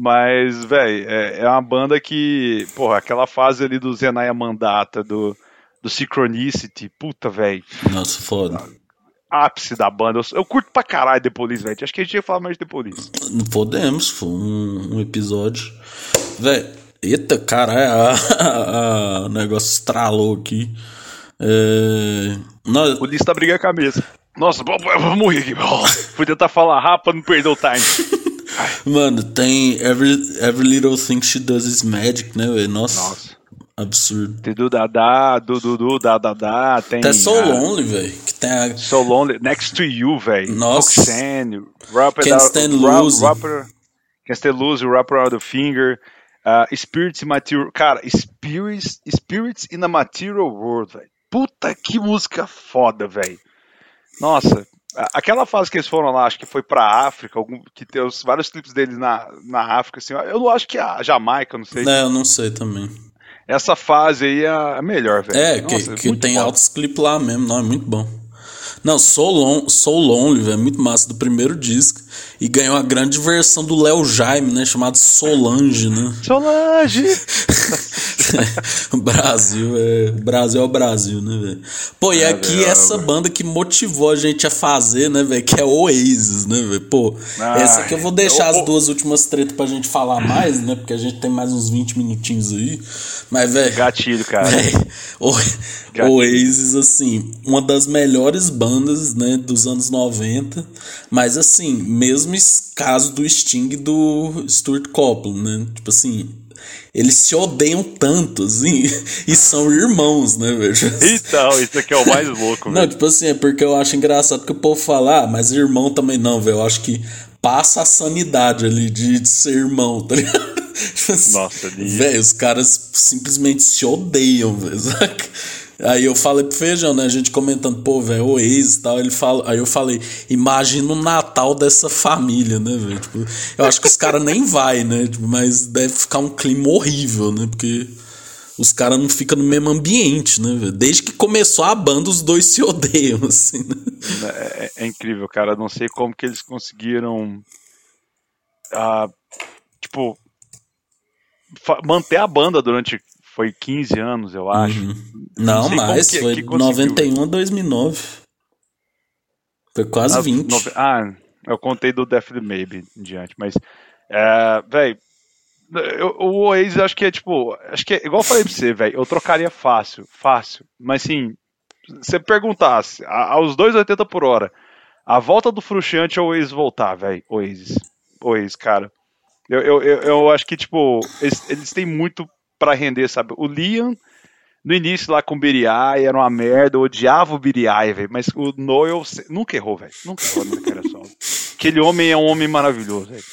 Mas, velho, é, é, uma banda que, porra, aquela fase ali do Zenaya Mandata, do, do Synchronicity, puta, velho. Nossa, foda. Ápice da banda. Eu, eu curto pra caralho The Police, velho. Acho que a gente ia falar mais de The Police. Podemos, foi um, um episódio. Velho, eita, caralho, o negócio estralou aqui. É... Nós... O Police tá brigando a cabeça. Nossa, vamos morrer aqui. Fui tentar falar rápido pra não perder o time. Mano, tem Every, Every Little Thing She Does Is Magic, né, velho? Nossa. Nossa. Absurdo. Tem do Dadá, do Dudu, da Dadá, tem. Até So Lonely, velho. Que tem a... So Lonely, Next to You, velho. Nossa. Roxanne, Rapper Can't Stand Losing. Rapper, Can't Stand Losing, Rapper Out of Finger. Uh, Spirits in Material. Cara, Spirits, Spirits in a Material World, velho. Puta que música foda, velho. Nossa, aquela fase que eles foram lá, acho que foi pra África, algum, que tem os, vários clipes deles na, na África, assim, eu não acho que a Jamaica, não sei. É, eu não sei também. Essa fase aí é a melhor, velho. É, Nossa, que, que tem bom. altos clipes lá mesmo, não, é muito bom. Não, Soul, Long, Soul Lonely, velho, muito massa, do primeiro disco. E ganhou a grande versão do Léo Jaime, né, chamado Solange, né? Solange! Brasil é. Brasil é o Brasil, né, velho? Pô, e é, aqui véio, essa véio. banda que motivou a gente a fazer, né, velho? Que é Oasis, né, velho? Pô, ah, essa aqui eu vou deixar eu, as duas últimas tretas pra gente falar mais, né? Porque a gente tem mais uns 20 minutinhos aí. Mas, velho. Gatilho, cara. Véio, o, Gatilho. Oasis, assim, uma das melhores bandas, né, dos anos 90. Mas, assim, mesmo caso do Sting do Stuart Copeland, né? Tipo assim, eles se odeiam tanto, assim, e são irmãos, né, velho? Então, isso aqui é o mais louco. Não, tipo assim, é porque eu acho engraçado que o povo fala, ah, mas irmão também não, velho. Eu acho que passa a sanidade ali de, de ser irmão, tá ligado? Nossa, velho, os caras simplesmente se odeiam, velho, saca? Aí eu falei pro Feijão, né? A gente comentando, pô, velho, o ex e tal. Ele fala, aí eu falei, imagina o Natal dessa família, né, velho? Tipo, eu acho que os caras nem vai, né? Tipo, mas deve ficar um clima horrível, né? Porque os caras não ficam no mesmo ambiente, né, velho? Desde que começou a banda, os dois se odeiam, assim, né? É, é incrível, cara. Não sei como que eles conseguiram. Uh, tipo, manter a banda durante foi 15 anos, eu acho. Uhum. Não, não que, foi que 91 a 2009. Foi quase ah, 20. Ah, eu contei do Death Maybe em diante, mas, é, velho, o Oasis acho que é tipo. Acho que é igual eu falei pra você, velho. Eu trocaria fácil, fácil. Mas sim, se você perguntasse aos 2,80 por hora, a volta do Frustrante é o Oasis voltar, velho. Oasis. Oasis, cara. Eu, eu, eu, eu, acho que, tipo, eles, eles têm muito para render, sabe? O Liam, no início lá com o Biriai, era uma merda, eu odiava o Biriai, velho. Mas o Noel nunca errou, velho. Nunca errou na solo. Aquele homem é um homem maravilhoso, velho.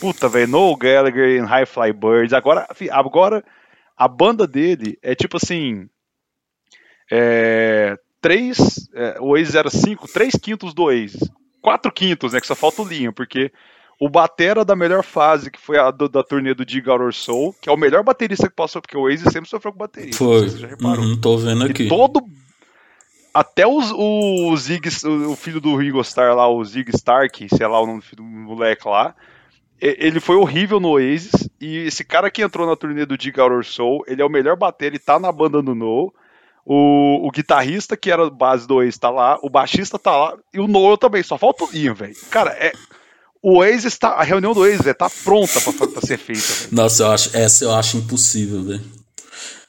Puta, velho, Noel Gallagher em High Fly Birds. Agora, agora, a banda dele é tipo assim. É, três. É, o Oasis era cinco, três quintos do Oasis. Quatro quintos, né? Que só falta o Linha, porque o batera da melhor fase, que foi a do, da turnê do Dig Out Or Soul, que é o melhor baterista que passou, porque o Oasis sempre sofreu com bateria. Foi. Você já reparou. Uhum, tô vendo aqui. E todo. Até os, o Zig, o filho do Ringo Starr lá, o Zig Stark, sei lá o nome do moleque lá, ele foi horrível no Oasis, e esse cara que entrou na turnê do Dig Out Or Soul, ele é o melhor bater, ele tá na banda do No, o, o guitarrista que era base do Oasis tá lá, o baixista tá lá, e o Noel também, só falta o Ian, velho. Cara, é... O Oasis tá, a reunião do Oasis véio, tá pronta pra, pra ser feita. Véio. Nossa, eu acho, essa eu acho impossível, velho.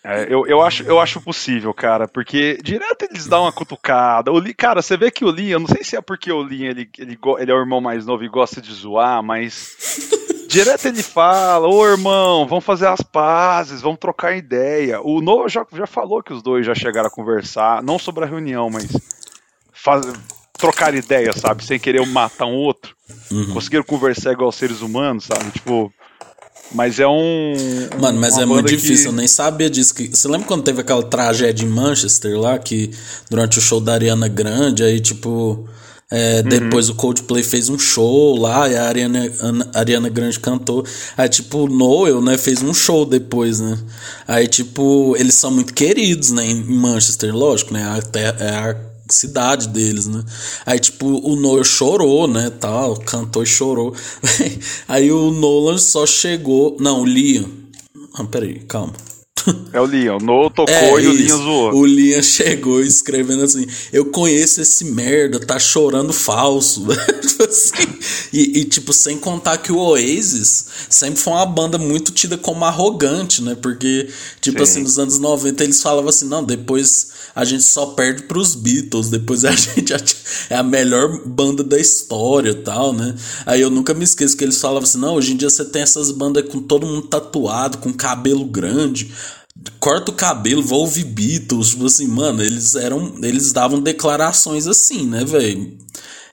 É, eu, eu, acho, eu acho possível, cara, porque direto eles dão uma cutucada. O Lee, cara, você vê que o Lee, eu não sei se é porque o Lee ele, ele, ele é o irmão mais novo e gosta de zoar, mas direto ele fala: Ô irmão, vamos fazer as pazes, vamos trocar ideia. O Noah já, já falou que os dois já chegaram a conversar, não sobre a reunião, mas faz, trocar ideia, sabe? Sem querer matar um outro. Uhum. Conseguiram conversar igual seres humanos, sabe? Tipo. Mas é um. Mano, mas é muito difícil, que... eu nem sabia disso. Que... Você lembra quando teve aquela tragédia em Manchester lá, que durante o show da Ariana Grande, aí tipo. É, uhum. Depois o Coldplay fez um show lá e a Ariana, a Ariana Grande cantou. Aí, tipo, o Noel, né, fez um show depois, né? Aí, tipo, eles são muito queridos, né, em Manchester, lógico, né? Até é a cidade deles, né? Aí, tipo, o Noel chorou, né, tal, cantou e chorou. Aí o Nolan só chegou... Não, o Liam... Ah, peraí, calma. É o Liam. O Noel tocou é, e o Liam zoou. O Liam chegou escrevendo assim: Eu conheço esse merda, tá chorando falso. Tipo assim, e, e, tipo, sem contar que o Oasis sempre foi uma banda muito tida como arrogante, né? Porque, tipo Sim. assim, nos anos 90 eles falavam assim: Não, depois a gente só perde pros Beatles, depois a gente é a melhor banda da história tal, né? Aí eu nunca me esqueço que eles falavam assim: Não, hoje em dia você tem essas bandas com todo mundo tatuado, com cabelo grande corta o cabelo, vou ouvir Beatles, tipo assim, mano, eles eram, eles davam declarações assim, né, velho?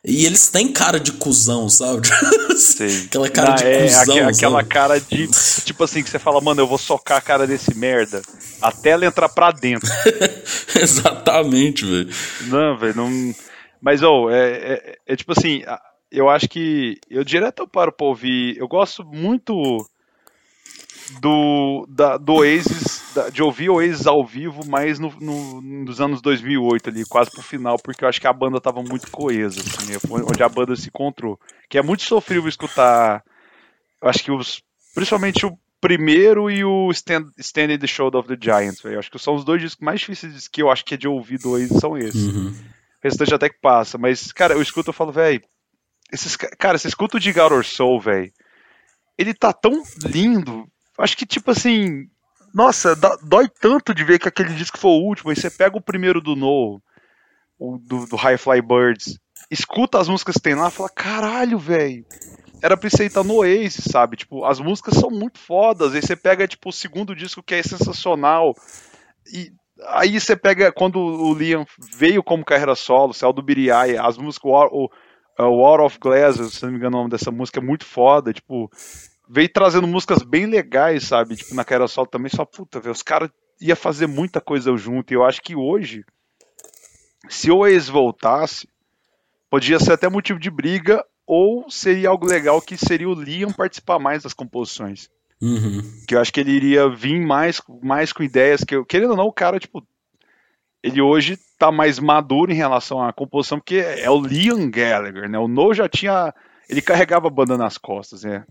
E eles têm cara de cuzão, sabe? Sim. aquela cara de é, cuzão. Aqu aquela cara de. Tipo assim, que você fala, mano, eu vou socar a cara desse merda até ela entrar pra dentro. Exatamente, velho. Não, velho, não. Mas, ô, oh, é, é, é, tipo assim, eu acho que. Eu direto paro pra ouvir. Eu gosto muito do, da, do Oasis, da, de ouvir Oasis ao vivo, mais no, no, nos anos 2008 ali, quase pro final, porque eu acho que a banda tava muito coesa, assim, né, onde a banda se encontrou. Que é muito sofrível escutar, eu acho que os, principalmente o primeiro e o Stand, Stand in the Show of the Giants, eu acho que são os dois discos mais difíceis que eu acho que é de ouvir do Oasis são esses. Uhum. O restante até que passa, mas, cara, eu escuto e falo, velho, esses, cara, você escuta o de Gator Soul, velho, ele tá tão lindo, Acho que, tipo assim, nossa, dói tanto de ver que aquele disco foi o último. Aí você pega o primeiro do No, do, do High Fly Birds, escuta as músicas que tem lá e fala: caralho, velho. Era pra você estar no Oasis, sabe? Tipo, as músicas são muito fodas. Aí você pega, tipo, o segundo disco que é sensacional. E aí você pega quando o Liam veio como carreira solo, saiu do Biriai, as músicas, o, o, o War of Glass, se não me engano o nome dessa música, é muito foda. Tipo, veio trazendo músicas bem legais, sabe? Tipo, na Carreira Solo também, só puta, velho, os caras ia fazer muita coisa junto. E eu acho que hoje, se o ex voltasse, podia ser até motivo de briga, ou seria algo legal que seria o Liam participar mais das composições. Uhum. Que eu acho que ele iria vir mais, mais com ideias que eu, querendo ou não, o cara, tipo, ele hoje tá mais maduro em relação à composição, porque é o Liam Gallagher, né? O No já tinha ele carregava a banda nas costas, né?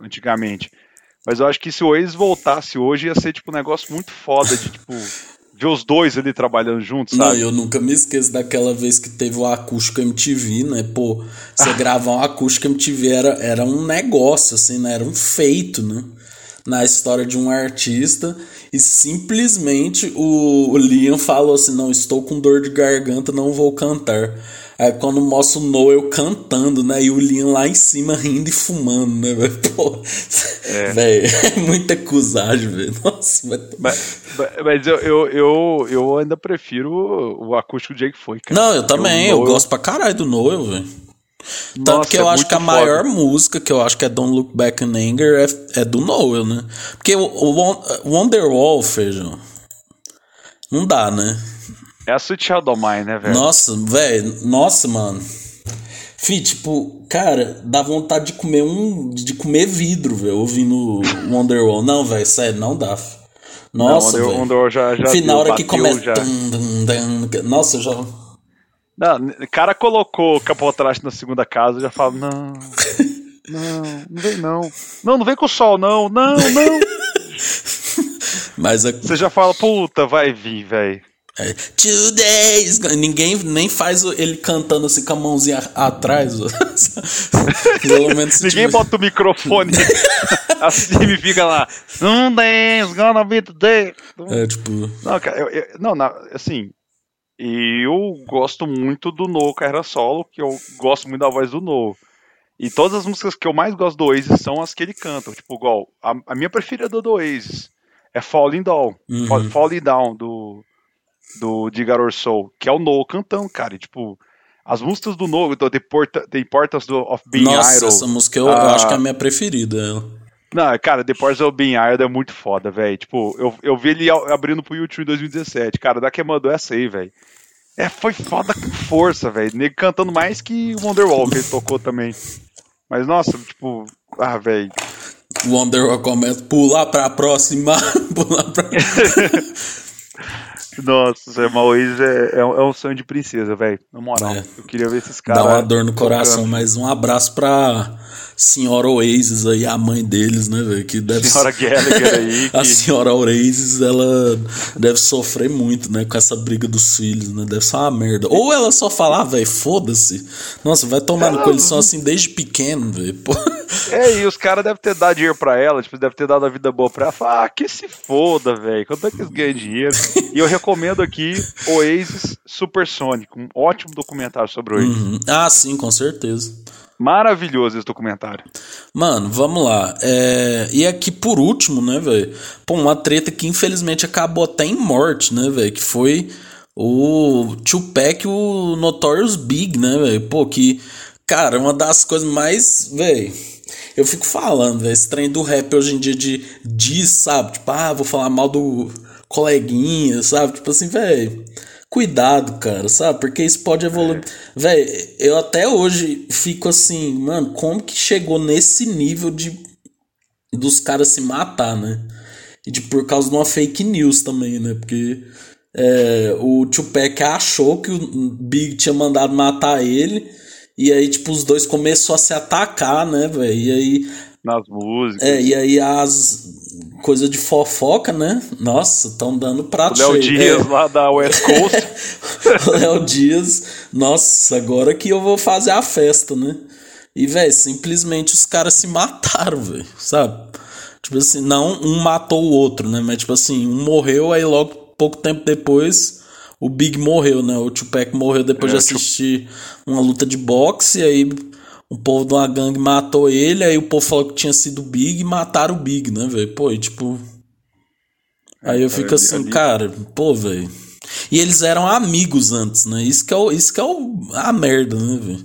Antigamente. Mas eu acho que se o Oasis voltasse hoje, ia ser tipo um negócio muito foda de tipo. ver os dois ali trabalhando juntos, sabe? Não, eu nunca me esqueço daquela vez que teve o acústico MTV, né? Pô, você gravar um acústico MTV era, era um negócio, assim, né? Era um feito, né? na história de um artista e simplesmente o, o Liam falou assim: Não, estou com dor de garganta, não vou cantar. Aí quando mostra o Noel cantando, né? E o Liam lá em cima rindo e fumando, né, velho? Pô, é. velho, é muita acusagem, velho. Nossa, mas, mas eu, eu, eu, eu ainda prefiro o acústico do Jake foi, cara. Não, eu também, eu, eu gosto pra caralho do Noel, velho. Tanto Nossa, que eu é acho que a foda. maior música, que eu acho que é Don't Look Back in Anger, é, é do Noel, né? Porque o, o Wonderwall, feijão, não dá, né? É a Sweet of Mine, né, velho? Nossa, velho, nossa, mano. Fih, tipo, cara, dá vontade de comer um. de comer vidro, velho, ouvindo Wonderwall. Não, velho, sério, não dá. Nossa, velho. Wonderwall já, já. Final hora que começa. Já. Nossa, eu já. Não, o cara colocou capotraste na segunda casa já fala, não. Não, não vem não. Não, não vem com o sol, não. Não, não. Mas a... Você já fala, puta, vai vir, velho. É, Two days. Ninguém nem faz ele cantando assim com a mãozinha atrás. Pelo menos Ninguém tiver... bota o microfone assim e fica lá. Two days, gonna be today. É tipo. Não, cara, eu, eu, não, não, assim. Eu gosto muito do No Carreira Solo, que eu gosto muito da voz do No. E todas as músicas que eu mais gosto do Oasis são as que ele canta. Tipo, igual, a, a minha preferida do Oasis é Falling Down. Uhum. Falling Down, do do Digaror Soul, que é o Noah cantando, cara. E, tipo, as músicas do Noah, do The, Porta, The Importance of Being Nossa, Idol. essa música eu, eu, acho que é a minha preferida. Não, cara, The Importance of Being Idol é muito foda, velho. Tipo, eu, eu vi ele abrindo pro YouTube em 2017. Cara, da que mandou essa aí, velho. É, foi foda com força, velho. Nego cantando mais que o Wonderwall que ele tocou também. Mas, nossa, tipo, ah, velho. Wonderwall começa a pular pra próxima, pular pra... Nossa, Mauês é, é, é, um sonho de princesa, velho. Na moral. É. Eu queria ver esses caras. Dá uma dor no coração, mas um abraço pra senhora Oasis aí, a mãe deles, né, velho? Que deve senhora Gallagher aí. Que... a senhora Oasis, ela deve sofrer muito, né, com essa briga dos filhos, né? Deve ser uma merda. Ou ela só falar, ah, velho, foda-se. Nossa, vai tomar ela... no eles são assim desde pequeno, velho. É, e os caras devem ter dado dinheiro pra ela, tipo, deve ter dado a vida boa pra ela. Falar, ah, que se foda, velho. Quanto é que eles ganham dinheiro? e eu recomendo aqui Oasis Supersonic, um ótimo documentário sobre o Oasis. Uhum. Ah, sim, com certeza. Maravilhoso esse documentário. Mano, vamos lá. É... E aqui por último, né, velho? Pô, uma treta que infelizmente acabou até em morte, né, velho? Que foi o Tupac o Notorious Big, né, velho? Pô, que, cara, uma das coisas mais, velho eu fico falando, velho, esse trem do rap hoje em dia de diz, sabe? Tipo, ah, vou falar mal do coleguinha, sabe? Tipo assim, velho, cuidado, cara, sabe? Porque isso pode evoluir. É. Velho, eu até hoje fico assim, mano, como que chegou nesse nível de dos caras se matar, né? E de por causa de uma fake news também, né? Porque é, o Tupac achou que o Big tinha mandado matar ele e aí, tipo, os dois começou a se atacar, né, velho? E aí. Nas músicas. É, e aí as coisas de fofoca, né? Nossa, estão dando prato Léo Dias é. lá da West Coast. Léo Dias, nossa, agora que eu vou fazer a festa, né? E, velho, simplesmente os caras se mataram, velho, sabe? Tipo assim, não um matou o outro, né? Mas, tipo assim, um morreu, aí logo, pouco tempo depois, o Big morreu, né? O Tupac morreu depois é, de assistir uma luta de boxe, e aí o povo de uma gangue matou ele, aí o povo falou que tinha sido o Big e mataram o Big, né, velho? Pô, e tipo. Aí eu fico assim, cara, pô, velho. E eles eram amigos antes, né? Isso que é, o, isso que é o, a merda, né, velho?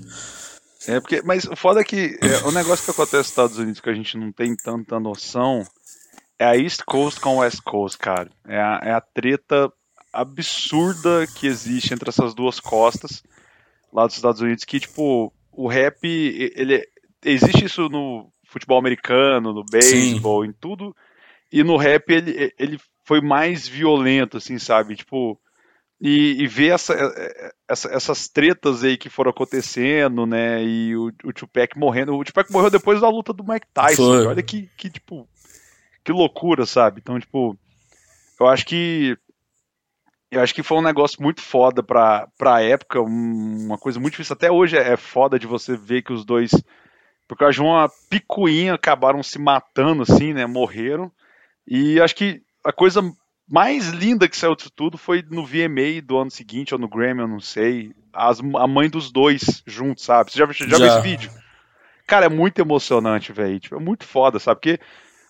É, porque, mas o foda é que é, o negócio que acontece nos Estados Unidos que a gente não tem tanta noção é a East Coast com a West Coast, cara. É a, é a treta absurda que existe entre essas duas costas lá dos Estados Unidos, que, tipo, o rap, ele existe isso no futebol americano, no beisebol, em tudo, e no rap ele, ele foi mais violento, assim, sabe? Tipo, e, e ver essa, essa, essas tretas aí que foram acontecendo, né? E o, o Tupac morrendo. O Tupac morreu depois da luta do Mike Tyson. Olha que, que, tipo, que loucura, sabe? Então, tipo, eu acho que eu acho que foi um negócio muito foda pra, pra época, uma coisa muito difícil. Até hoje é, é foda de você ver que os dois Por causa de uma picuinha, acabaram se matando, assim, né? Morreram. E acho que a coisa mais linda que saiu disso tudo foi no VMA do ano seguinte, ou no Grammy, eu não sei. As, a mãe dos dois juntos, sabe? Você já, já, já. viu esse vídeo? Cara, é muito emocionante, velho. Tipo, é muito foda, sabe? Porque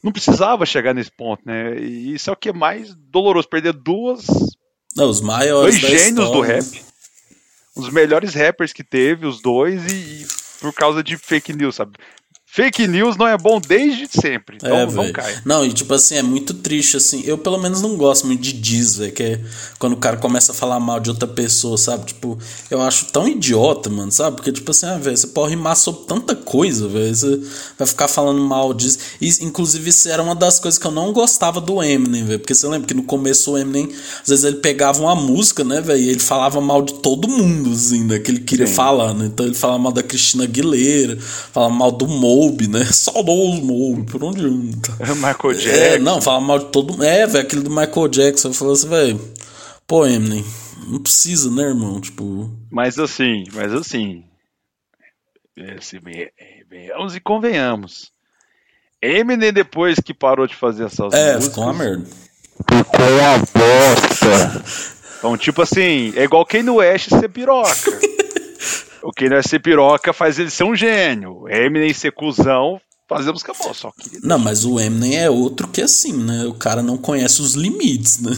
não precisava chegar nesse ponto, né? E isso é o que é mais doloroso, perder duas. Não, os maiores. Dois gênios do rap. Os melhores rappers que teve, os dois, e, e por causa de fake news, sabe? Fake news não é bom desde sempre. Então é, não cai. Não, e tipo assim, é muito triste, assim. Eu pelo menos não gosto muito de diz, velho. Que é quando o cara começa a falar mal de outra pessoa, sabe? Tipo, eu acho tão idiota, mano, sabe? Porque, tipo assim, ah, velho, você pode rimar sobre tanta coisa, velho. Você vai ficar falando mal disso. E, inclusive, isso era uma das coisas que eu não gostava do Eminem, velho. Porque você lembra que no começo o Eminem, às vezes ele pegava uma música, né, velho? E ele falava mal de todo mundo, assim, né? Que ele queria Sim. falar, né? Então ele falava mal da Cristina Aguilera, falava mal do Mo Moby, né? Saudoso Moby, por onde anda? Michael Jackson. É, não, fala mal de todo É, velho, aquele do Michael Jackson. Eu falei assim, velho, pô, Eminem, não precisa, né, irmão? Tipo. Mas assim, mas assim. Assim, venhamos e convenhamos. Eminem, depois que parou de fazer essas é, músicas. É, ficou uma merda. Ficou uma bosta. Então, tipo assim, é igual quem no West ser piroca. O que não é ser piroca faz ele ser um gênio. Eminem ser cuzão fazemos acabou, só que. Não, mas o Eminem é outro que assim, né? O cara não conhece os limites, né?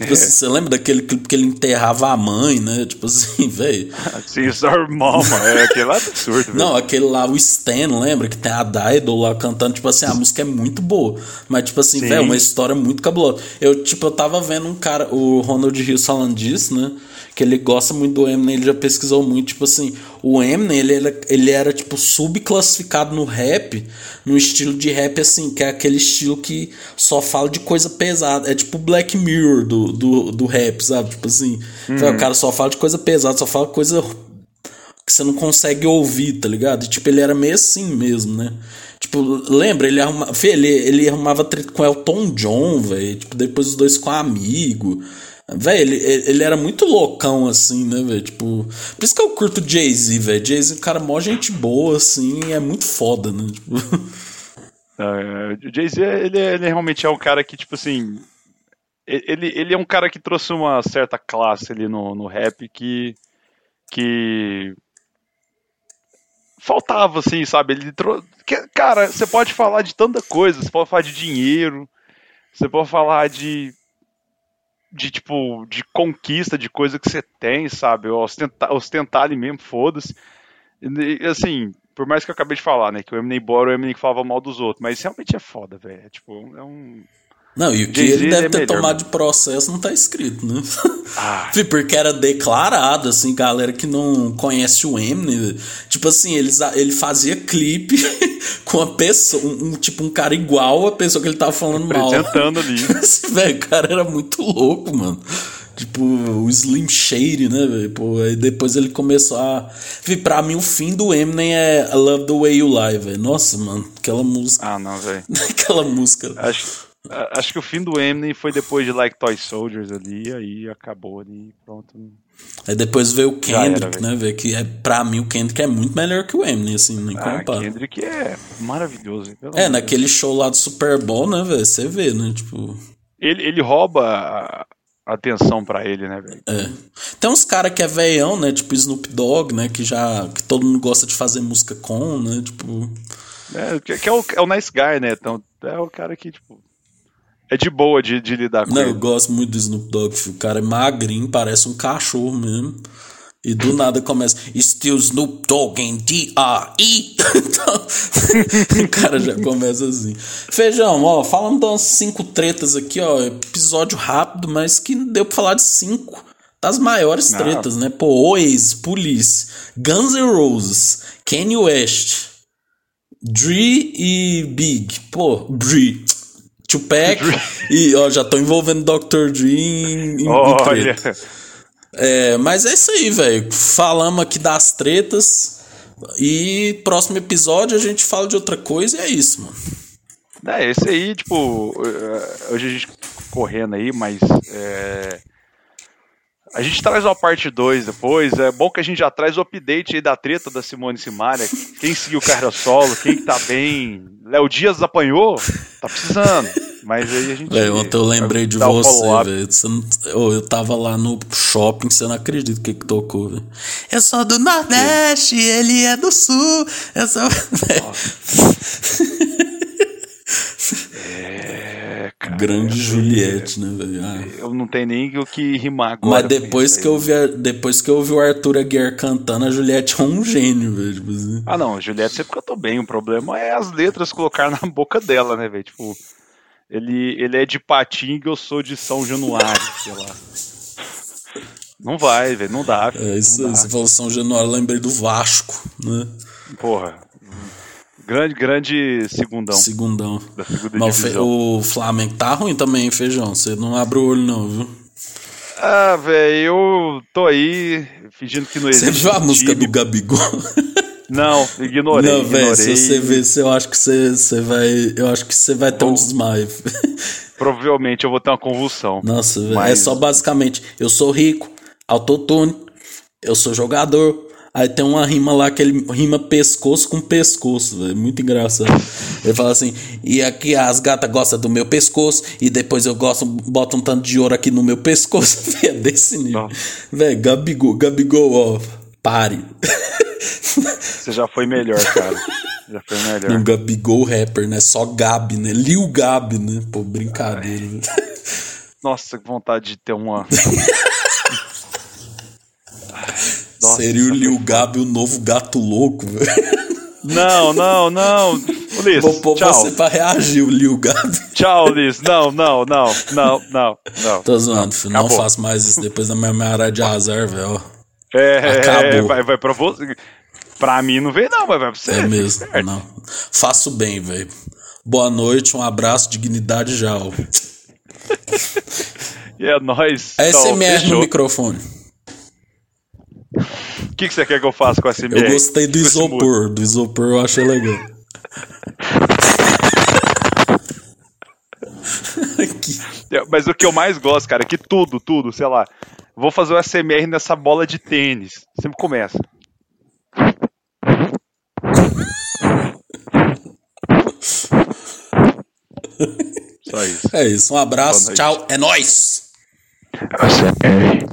É. Tipo assim, você lembra daquele clipe que ele enterrava a mãe, né? Tipo assim, velho. Caesar Mama, é aquele lá absurdo, velho. Não, aquele lá, o Stan, lembra? Que tem a Dido lá cantando, tipo assim, a música é muito boa. Mas, tipo assim, velho, uma história muito cabulosa. Eu, tipo, eu tava vendo um cara, o Ronald Hill falando disso, né? Que ele gosta muito do Eminem, ele já pesquisou muito, tipo assim, o Eminem, ele era, ele era tipo subclassificado no rap, no estilo de rap assim, que é aquele estilo que só fala de coisa pesada, é tipo Black Mirror do, do, do rap, sabe? Tipo assim, uhum. o cara só fala de coisa pesada, só fala coisa que você não consegue ouvir, tá ligado? E tipo, ele era meio assim mesmo, né? Tipo, lembra? Ele, arruma, ele, ele arrumava treta com Elton John, velho. Tipo, depois os dois com amigo. Velho, ele, ele era muito loucão, assim, né, velho? Tipo. Por isso que eu curto Jay-Z, velho. Jay-Z é um cara mó gente boa, assim, é muito foda, né? Tipo... Uh, Jay-Z, ele, ele realmente é um cara que, tipo assim. Ele, ele é um cara que trouxe uma certa classe ali no, no rap que. que. faltava, assim, sabe? Ele trouxe. Cara, você pode falar de tanta coisa, você pode falar de dinheiro, você pode falar de de tipo de conquista de coisa que você tem, sabe? Ostentar, ostentar ali mesmo, foda-se. Assim, por mais que eu acabei de falar, né? Que o Eminem Bora, o Eminem falava mal dos outros, mas realmente é foda, velho. É, tipo, é um. Não, e o que ele deve é ter melhor, tomado né? de processo não tá escrito, né? Ah. Porque era declarado, assim, galera que não conhece o Eminem. Tipo assim, eles, ele fazia clipe com a pessoa, um, tipo um cara igual a pessoa que ele tava falando mal. Ali. velho, o cara era muito louco, mano. Tipo, o Slim Shady, né, velho? Pô, aí depois ele começou a. Pra mim, o fim do Eminem é I Love the Way You Lie, velho. Nossa, mano, aquela música. Ah, não, velho. aquela música. Acho, acho que o fim do Eminem foi depois de Like Toy Soldiers ali, aí acabou ali, pronto. Aí depois veio o Kendrick, era, né, velho? Que é, pra mim o Kendrick é muito melhor que o Eminem, assim, nem ah, compara. O Kendrick é maravilhoso. É, naquele Deus. show lá do Super Bowl, né, velho? Você vê, né? Tipo. Ele, ele rouba a atenção para ele, né, velho? É. Tem uns caras que é veião, né? Tipo Snoop Dogg, né? Que já. que todo mundo gosta de fazer música com, né? Tipo. É, que, que é, o, é o nice guy, né? Então, é o cara que, tipo é de boa de, de lidar com Não, ele. eu gosto muito do Snoop Dogg, filho. o cara é magrinho, parece um cachorro mesmo. E do nada começa Still Snoop Dogg em D-R-E. então, o cara já começa assim. Feijão, ó, falando das cinco tretas aqui, ó. Episódio rápido, mas que deu pra falar de cinco das maiores tretas, Não. né? Pô, Oasis, Police, Guns N' Roses, Kanye West, Dre e Big. Pô, Dre. Tupac e ó, já tô envolvendo Dr. Dre em, em Olha. É, mas é isso aí, velho. Falamos aqui das tretas e próximo episódio a gente fala de outra coisa e é isso, mano. É, esse aí, tipo, eh, hoje a gente correndo aí, mas é, A gente traz uma parte 2 depois. É bom que a gente já traz o update aí da treta da Simone Simaria. Quem seguiu carreira solo, quem tá bem. Léo Dias apanhou, tá precisando. Mas aí a gente. Véio, ontem eu lembrei de você, velho. Eu tava lá no shopping, você não acredita o que, que tocou, velho. Eu sou do Nordeste, que? ele é do Sul. Eu sou. É, cara, Grande Juliette, né, velho? Ah. Eu não tenho nem o que rimar agora. Mas depois que, eu vi, depois que eu vi o Arthur Aguiar cantando, a Juliette é um gênio, velho. Tipo assim. Ah, não, a Juliette sempre cantou bem. O problema é as letras colocar na boca dela, né, velho? Tipo, ele, ele é de Patinga e eu sou de São Januário, sei lá. Não vai, velho, não dá. É isso aí, você falou São Januário, lembrei do Vasco, né? Porra, Grande, grande segundão. Segundão. Da segunda Mas o Flamengo tá ruim também, feijão. Você não abre o olho, não, viu? Ah, velho, eu tô aí fingindo que não existe. Você viu a música do Gabigol? Não, ignorei. Não, velho, se você ver, eu acho que você, você vai. Eu acho que você vai ter um desmaio. Provavelmente eu vou ter uma convulsão. Nossa, velho. Mas... É só basicamente, eu sou rico, autotune, eu sou jogador, Aí tem uma rima lá que ele rima pescoço com pescoço, é muito engraçado. Ele fala assim: e aqui as gatas gostam do meu pescoço, e depois eu gosto, boto um tanto de ouro aqui no meu pescoço. é desse nível. Velho, Gabigol, Gabigol, ó, pare. Você já foi melhor, cara. Já foi melhor. Um Gabigol rapper, né? Só Gabi, né? Lil Gabi, né? Pô, brincadeira. Nossa, que vontade de ter uma. Nossa, Seria o Lil Gabi o novo gato louco, velho. Não, não, não. Liz, Vou pôr tchau. você pra reagir, o Lil Gabi. Tchau, Liz. Não, não, não, não, não, não. Tô zoando, filho. Não faço mais isso depois da minha área de azar, velho. É, Acabou. vai, vai pra você. Pra mim não veio, não, mas vai pra você. É mesmo, não. Faço bem, velho. Boa noite, um abraço, dignidade já. e é nóis. É SMR no microfone. O que, que você quer que eu faça com essa Eu gostei do isopor. Do isopor eu achei legal. Mas o que eu mais gosto, cara, é que tudo, tudo, sei lá. Vou fazer o SMR nessa bola de tênis. Sempre começa. Só isso. É isso. Um abraço. Tchau. É nóis. SMR.